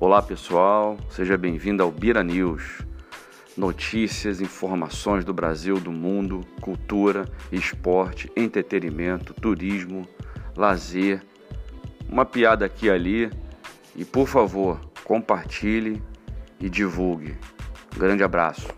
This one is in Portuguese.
Olá pessoal, seja bem-vindo ao Bira News. Notícias, informações do Brasil, do mundo, cultura, esporte, entretenimento, turismo, lazer, uma piada aqui e ali. E por favor, compartilhe e divulgue. Grande abraço.